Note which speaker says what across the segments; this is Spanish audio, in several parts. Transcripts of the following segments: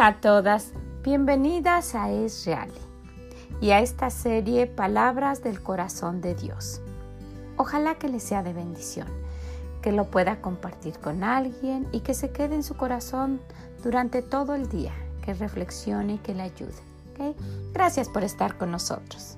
Speaker 1: Hola a todas, bienvenidas a Es Real y a esta serie Palabras del Corazón de Dios. Ojalá que le sea de bendición, que lo pueda compartir con alguien y que se quede en su corazón durante todo el día, que reflexione y que le ayude. Gracias por estar con nosotros.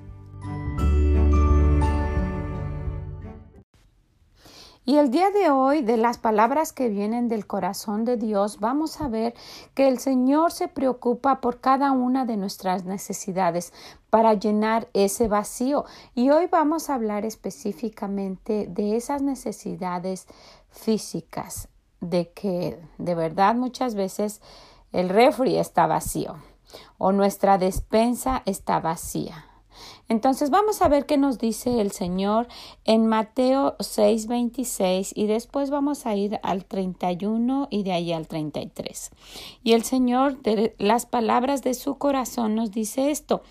Speaker 1: Y el día de hoy, de las palabras que vienen del corazón de Dios, vamos a ver que el Señor se preocupa por cada una de nuestras necesidades para llenar ese vacío. Y hoy vamos a hablar específicamente de esas necesidades físicas, de que de verdad muchas veces el refri está vacío o nuestra despensa está vacía entonces vamos a ver qué nos dice el Señor en Mateo 6:26 y después vamos a ir al 31 y de ahí al 33. Y el Señor de las palabras de su corazón nos dice esto.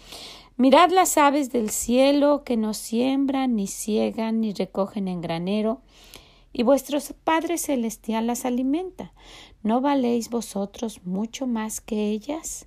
Speaker 1: Mirad las aves del cielo que no siembran, ni ciegan, ni recogen en granero, y vuestro Padre Celestial las alimenta. ¿No valéis vosotros mucho más que ellas?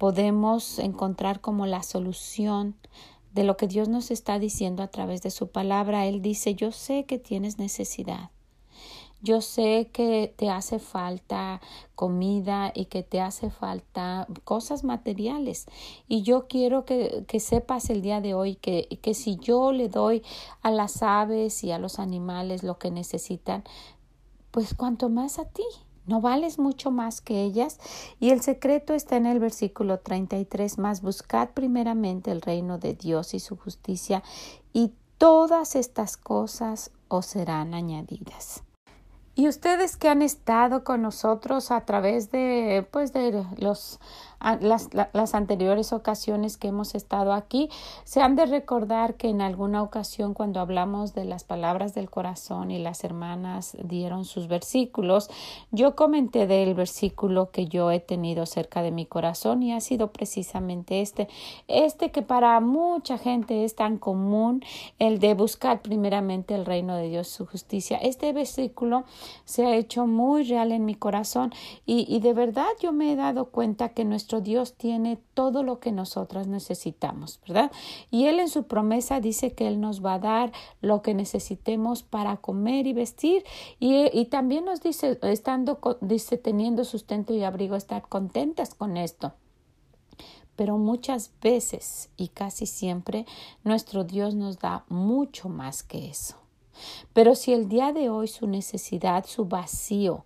Speaker 1: podemos encontrar como la solución de lo que Dios nos está diciendo a través de su palabra. Él dice, yo sé que tienes necesidad. Yo sé que te hace falta comida y que te hace falta cosas materiales. Y yo quiero que, que sepas el día de hoy que, que si yo le doy a las aves y a los animales lo que necesitan, pues cuanto más a ti. ¿No vales mucho más que ellas? Y el secreto está en el versículo 33, más buscad primeramente el reino de Dios y su justicia, y todas estas cosas os serán añadidas. Y ustedes que han estado con nosotros a través de, pues, de los las, las, anteriores ocasiones que hemos estado aquí, se han de recordar que en alguna ocasión cuando hablamos de las palabras del corazón y las hermanas dieron sus versículos, yo comenté del versículo que yo he tenido cerca de mi corazón y ha sido precisamente este, este que para mucha gente es tan común, el de buscar primeramente el reino de Dios, su justicia. Este versículo se ha hecho muy real en mi corazón y, y de verdad yo me he dado cuenta que nuestro Dios tiene todo lo que nosotras necesitamos, ¿verdad? Y Él en su promesa dice que Él nos va a dar lo que necesitemos para comer y vestir. Y, también nos dice, estando, dice, teniendo sustento y abrigo, estar contentas con esto pero muchas veces y casi siempre nuestro Dios nos da mucho más que eso. Pero si el día de hoy su necesidad, su vacío,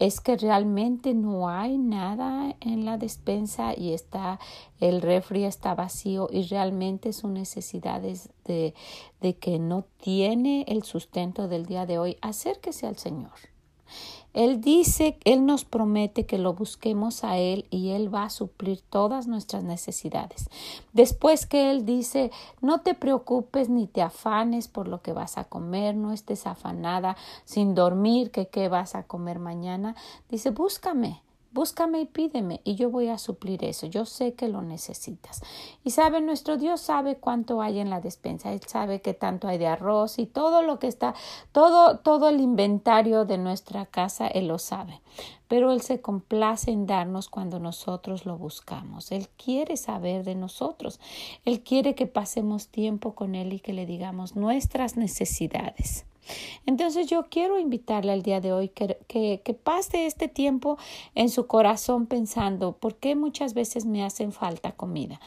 Speaker 1: es que realmente no hay nada en la despensa y está el refri está vacío y realmente su necesidad es de, de que no tiene el sustento del día de hoy, acérquese al Señor. Él dice, Él nos promete que lo busquemos a Él y Él va a suplir todas nuestras necesidades. Después que Él dice, no te preocupes ni te afanes por lo que vas a comer, no estés afanada sin dormir, que qué vas a comer mañana, dice, búscame. Búscame y pídeme y yo voy a suplir eso. Yo sé que lo necesitas. Y sabe, nuestro Dios sabe cuánto hay en la despensa. Él sabe que tanto hay de arroz y todo lo que está, todo, todo el inventario de nuestra casa, Él lo sabe. Pero Él se complace en darnos cuando nosotros lo buscamos. Él quiere saber de nosotros. Él quiere que pasemos tiempo con Él y que le digamos nuestras necesidades. Entonces yo quiero invitarle al día de hoy que, que, pase este tiempo en su corazón pensando, ¿por qué muchas veces me hacen falta comida?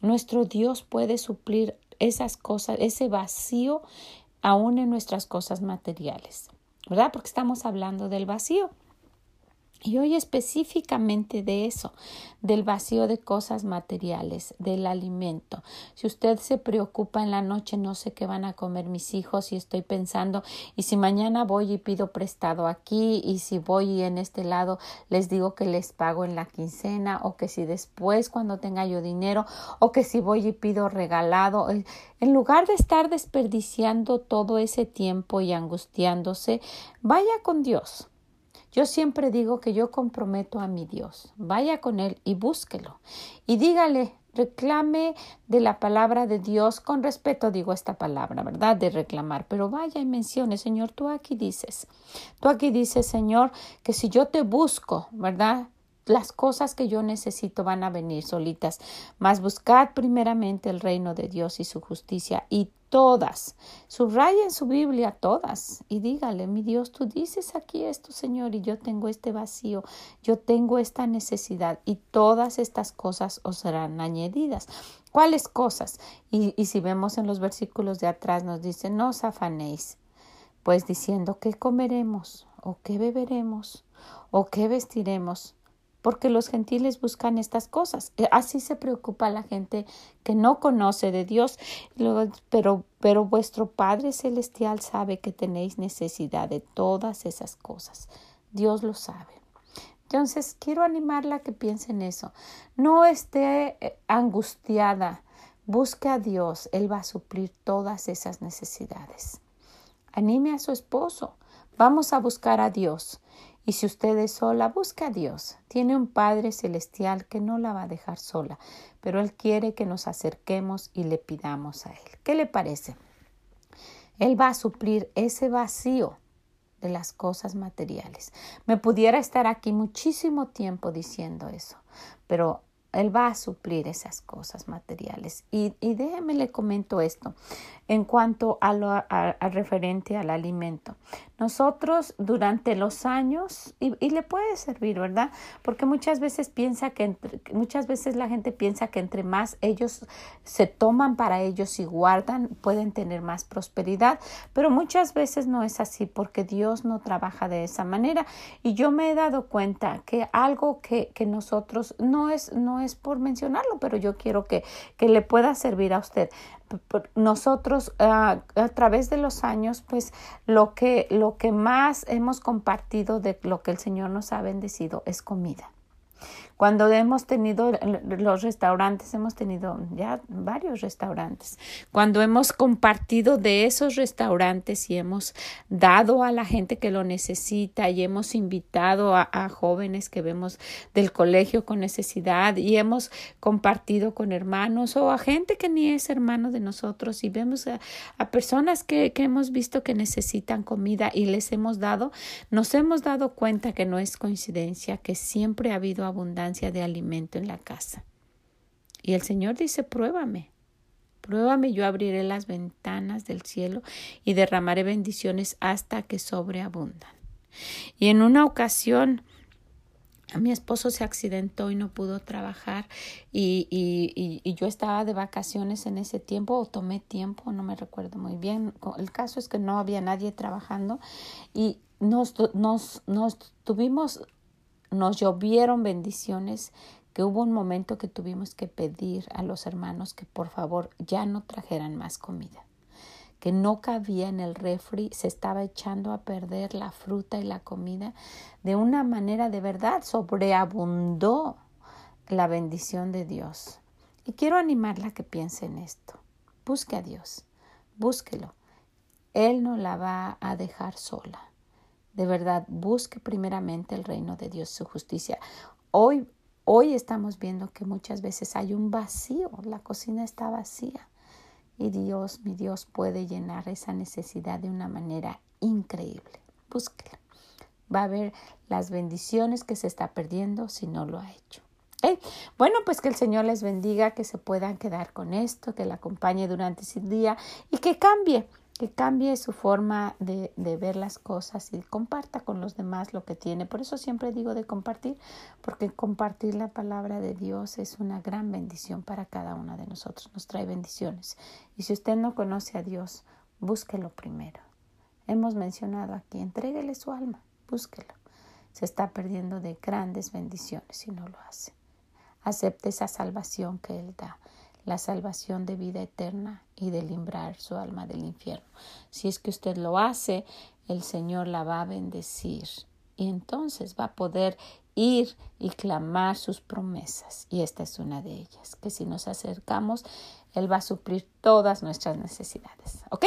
Speaker 1: Nuestro Dios puede suplir esas cosas, ese vacío aún en nuestras cosas materiales, ¿verdad? Porque estamos hablando del vacío. Y hoy específicamente de eso, del vacío de cosas materiales, del alimento. Si usted se preocupa en la noche, no sé qué van a comer mis hijos y estoy pensando, y si mañana voy y pido prestado aquí, y si voy en este lado les digo que les pago en la quincena, o que si después cuando tenga yo dinero, o que si voy y pido regalado, en lugar de estar desperdiciando todo ese tiempo y angustiándose, vaya con Dios yo siempre digo que yo comprometo a mi Dios. Vaya con Él y búsquelo. Y dígale, reclame de la palabra de Dios, con respeto digo esta palabra, ¿verdad? De reclamar, pero vaya y mencione, Señor, tú aquí dices, tú aquí dices, Señor, que si yo te busco, ¿verdad? Las cosas que yo necesito van a venir solitas, mas buscad primeramente el reino de Dios y su justicia y todas, subraya en su Biblia todas y dígale, mi Dios, tú dices aquí esto, Señor, y yo tengo este vacío, yo tengo esta necesidad y todas estas cosas os serán añadidas. ¿Cuáles cosas? Y, y si vemos en los versículos de atrás nos dice, no os afanéis, pues diciendo, ¿qué comeremos? ¿O qué beberemos? ¿O qué vestiremos? Porque los gentiles buscan estas cosas. Eh, así se preocupa la gente que no conoce de Dios, pero, vuestro Padre Celestial sabe que tenéis necesidad de todas esas cosas. Dios lo sabe. Entonces, quiero animarla a que piense en eso. No esté eh, angustiada. Busque a Dios. Él va a suplir todas esas necesidades. Anime a su esposo. Vamos a buscar a Dios. Y si usted es sola, busca a Dios. Tiene un Padre Celestial que no la va a dejar sola, pero Él quiere que nos acerquemos y le pidamos a Él. ¿Qué le parece? Él va a suplir ese vacío de las cosas materiales. Me pudiera estar aquí muchísimo tiempo diciendo eso, pero él va a suplir esas cosas materiales. Y, déjeme le comento esto en cuanto a lo referente al alimento. Nosotros durante los años, y, le puede servir, ¿verdad? Porque muchas veces piensa que muchas veces la gente piensa que entre más ellos se toman para ellos y guardan, pueden tener más prosperidad, pero muchas veces no es así porque Dios no trabaja de esa manera. Y yo me he dado cuenta que algo que, que nosotros, no es, no es por mencionarlo, pero yo quiero que, que le pueda servir a usted nosotros ah, a través de los años pues lo que lo que más hemos compartido de lo que el Señor nos ha bendecido es comida cuando hemos tenido los restaurantes, hemos tenido ya varios restaurantes. Cuando hemos compartido de esos restaurantes y hemos dado a la gente que lo necesita y hemos invitado a, jóvenes que vemos del colegio con necesidad y hemos compartido con hermanos o a gente que ni es hermano de nosotros y vemos a, personas que, que hemos visto que necesitan comida y les hemos dado, nos hemos dado cuenta que no es coincidencia, que siempre ha habido abundancia de alimento en la casa. Y el Señor dice, pruébame, pruébame, yo abriré las ventanas del cielo y derramaré bendiciones hasta que sobreabundan. Y en una ocasión, a mi esposo se accidentó y no pudo trabajar y, y, y, yo estaba de vacaciones en ese tiempo o tomé tiempo, no me recuerdo muy bien. El caso es que no había nadie trabajando y nos, nos, nos tuvimos nos llovieron bendiciones que hubo un momento que tuvimos que pedir a los hermanos que por favor ya no trajeran más comida, que no cabía en el refri, se estaba echando a perder la fruta y la comida de una manera de verdad, sobreabundó la bendición de Dios. Y quiero animarla a que piense en esto. Busque a Dios, búsquelo. Él no la va a dejar sola. De verdad, busque primeramente el reino de Dios, su justicia. Hoy, hoy estamos viendo que muchas veces hay un vacío, la cocina está vacía. Y Dios, mi Dios, puede llenar esa necesidad de una manera increíble. Búsquela. Va a ver las bendiciones que se está perdiendo si no lo ha hecho. Bueno, pues que el Señor les bendiga, que se puedan quedar con esto, que la acompañe durante ese día y que cambie que cambie su forma de, de, ver las cosas y comparta con los demás lo que tiene. Por eso siempre digo de compartir, porque compartir la palabra de Dios es una gran bendición para cada una de nosotros, nos trae bendiciones. Y si usted no conoce a Dios, búsquelo primero. Hemos mencionado aquí, entréguele su alma, búsquelo. se está perdiendo de grandes bendiciones si no lo hace. Acepte esa salvación que Él da, la salvación de vida eterna y de librar su alma del infierno. Si es que usted lo hace, el Señor la va a bendecir y entonces va a poder ir y clamar sus promesas. Y esta es una de ellas, que si nos acercamos, Él va a suplir todas nuestras necesidades. ¿Ok?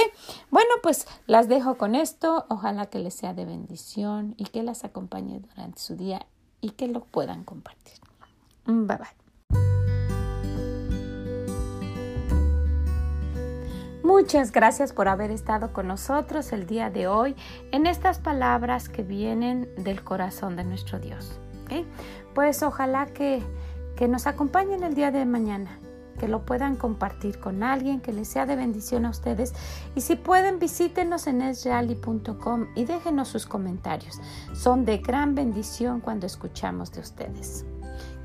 Speaker 1: Bueno, pues las dejo con esto. Ojalá que les sea de bendición y que las acompañe durante su día y que lo puedan compartir. Bye bye. Muchas gracias por haber estado con nosotros el día de hoy en estas palabras que vienen del corazón de nuestro Dios. Pues ojalá que, que nos acompañen el día de mañana, que lo puedan compartir con alguien, que les sea de bendición a ustedes. Y si pueden, visítenos en esreali.com y déjenos sus comentarios. Son de gran bendición cuando escuchamos de ustedes.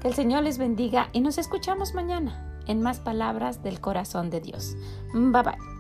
Speaker 1: Que el Señor les bendiga y nos escuchamos mañana en más palabras del corazón de Dios. Bye bye.